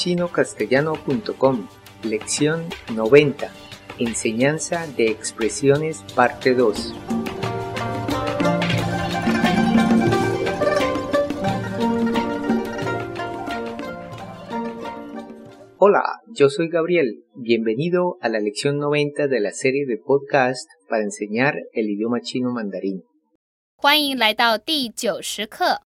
chinocastellano.com, lección 90, enseñanza de expresiones parte 2. Hola, yo soy Gabriel, bienvenido a la lección 90 de la serie de podcast para enseñar el idioma chino mandarín. 欢迎来到第九十课。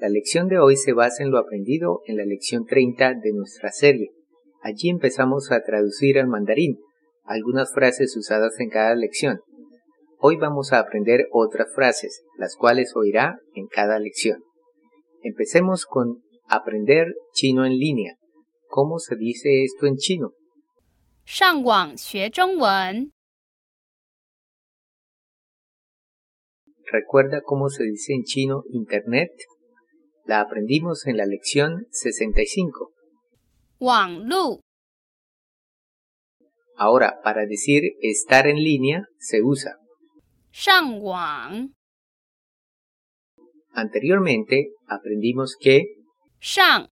la lección de hoy se basa en lo aprendido en la lección 30 de nuestra serie. Allí empezamos a traducir al mandarín algunas frases usadas en cada lección. Hoy vamos a aprender otras frases, las cuales oirá en cada lección. Empecemos con aprender chino en línea. ¿Cómo se dice esto en chino? ¿Recuerda cómo se dice en chino Internet? La aprendimos en la lección 65. Wang Lu. Ahora, para decir estar en línea, se usa Shang Anteriormente aprendimos que Shang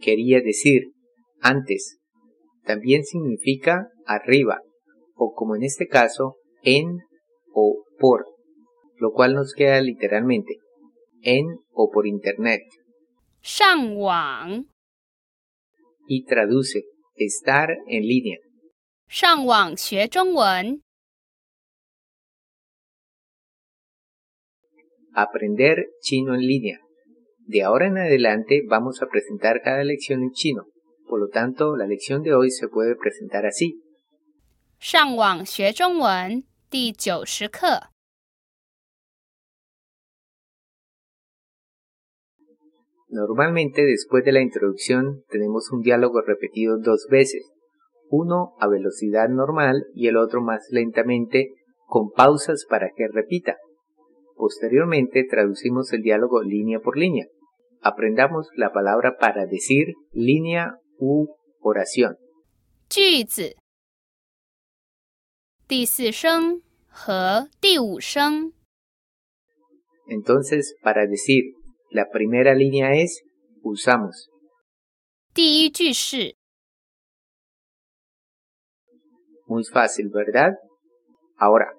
quería decir antes. También significa arriba, o como en este caso, en o por, lo cual nos queda literalmente en o por internet上网 y traduce estar en línea. 上网学中文， Aprender chino en línea. De ahora en adelante vamos a presentar cada lección en chino. Por lo tanto, la lección de hoy se puede presentar así. 上网学中文第九十课。 Normalmente después de la introducción tenemos un diálogo repetido dos veces, uno a velocidad normal y el otro más lentamente con pausas para que repita. Posteriormente traducimos el diálogo línea por línea. Aprendamos la palabra para decir línea u oración. 句子第四声和第五声， Entonces, para decir la primera línea es usamos. 第一句是 Muy fácil, ¿verdad? Ahora,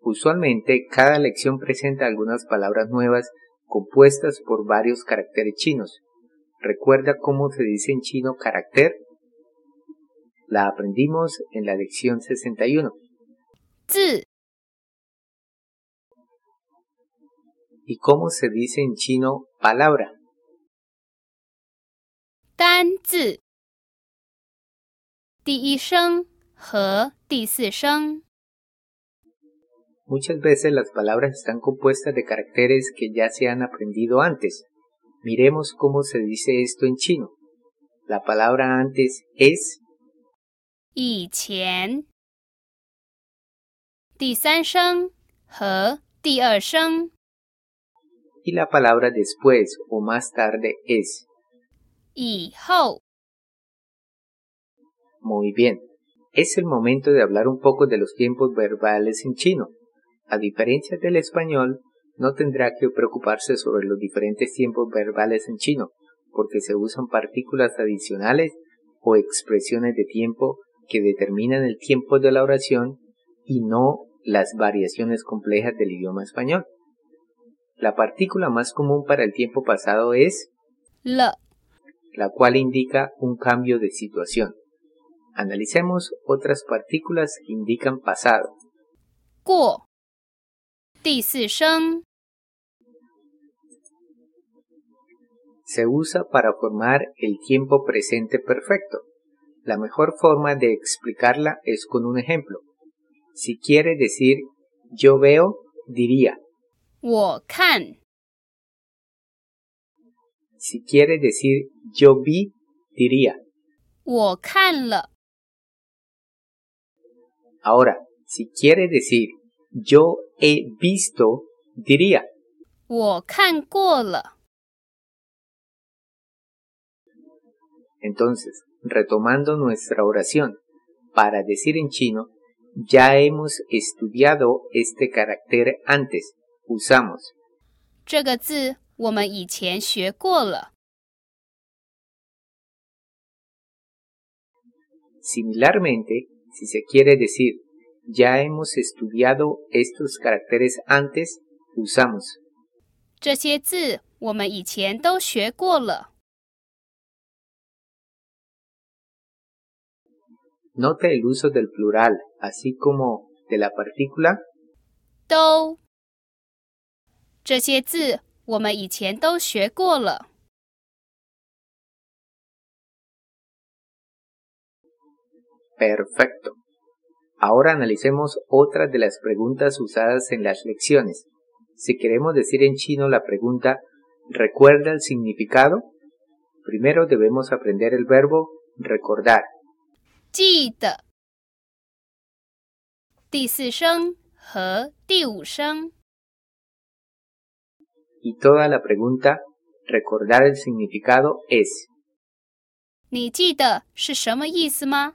usualmente cada lección presenta algunas palabras nuevas compuestas por varios caracteres chinos. ¿Recuerda cómo se dice en chino carácter? La aprendimos en la lección 61. 字 ¿Y cómo se dice en chino palabra? 单字，第一声和第四声。 Muchas veces las palabras están compuestas de caracteres que ya se han aprendido antes. Miremos cómo se dice esto en chino. La palabra antes es 以前，第三声和第二声， y la palabra después o más tarde es. 以后，Muy bien. Es el momento de hablar un poco de los tiempos verbales en chino. A diferencia del español, no tendrá que preocuparse sobre los diferentes tiempos verbales en chino, porque se usan partículas adicionales o expresiones de tiempo que determinan el tiempo de la oración y no las variaciones complejas del idioma español. La partícula más común para el tiempo pasado es 了， la cual indica un cambio de situación. Analicemos otras partículas que indican pasado. 过，第四声， Se usa para formar el tiempo presente perfecto. La mejor forma de explicarla es con un ejemplo. Si quiere decir yo veo, diría. 我看， Si quiere decir yo vi, diría. 我看了， Ahora, si quiere decir yo he visto, diría. 我看过了。 Entonces, retomando nuestra oración, para decir en chino, ya hemos estudiado este carácter antes. usamos. 这个字我们以前学过了。Similarmente, si se quiere decir ya hemos estudiado estos caracteres antes, usamos. 这些字我们以前都学过了。Nota el uso del plural, así como de la partícula 都这些字我们以前都学过了。 Perfecto. Ahora analicemos otras de las preguntas usadas en las lecciones. Si queremos decir en chino la pregunta ¿recuerda el significado? Primero debemos aprender el verbo recordar. 记得，第四声和第五声， Y toda la pregunta recordar el significado es 你记得是什么意思吗？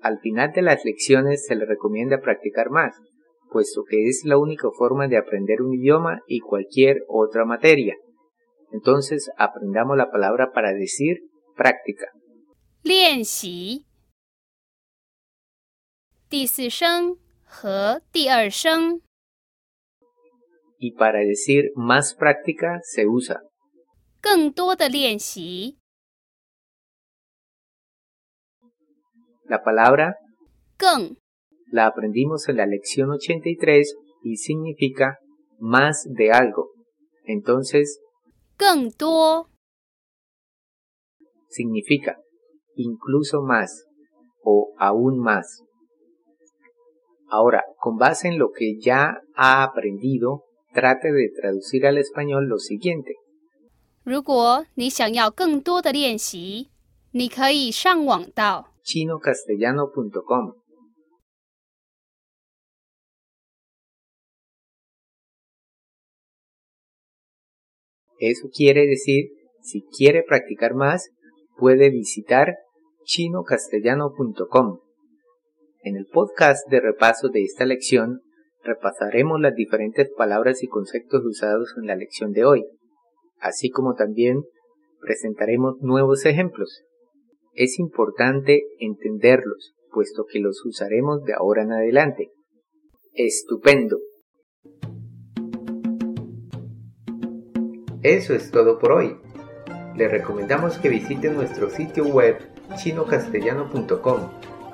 Al final de las lecciones se le recomienda practicar más, puesto que es la única forma de aprender un idioma y cualquier otra materia. Entonces aprendamos la palabra para decir práctica. 练习，第四声 和第二声， Y para decir más práctica se usa 更多的练习。 la palabra 更 la aprendimos en la lección 83 y significa más de algo. Entonces 更多， significa incluso más o aún más. Ahora, con base en lo que ya ha aprendido, trate de traducir al español lo siguiente. 如果你想要更多的练习，你可以上网到 chinocastellano.com. Eso quiere decir, si quiere practicar más, puede visitar chinocastellano.com. En el podcast de repaso de esta lección, repasaremos las diferentes palabras y conceptos usados en la lección de hoy, así como también presentaremos nuevos ejemplos. Es importante entenderlos, puesto que los usaremos de ahora en adelante. Estupendo. Eso es todo por hoy. Le recomendamos que visite nuestro sitio web chinocastellano.com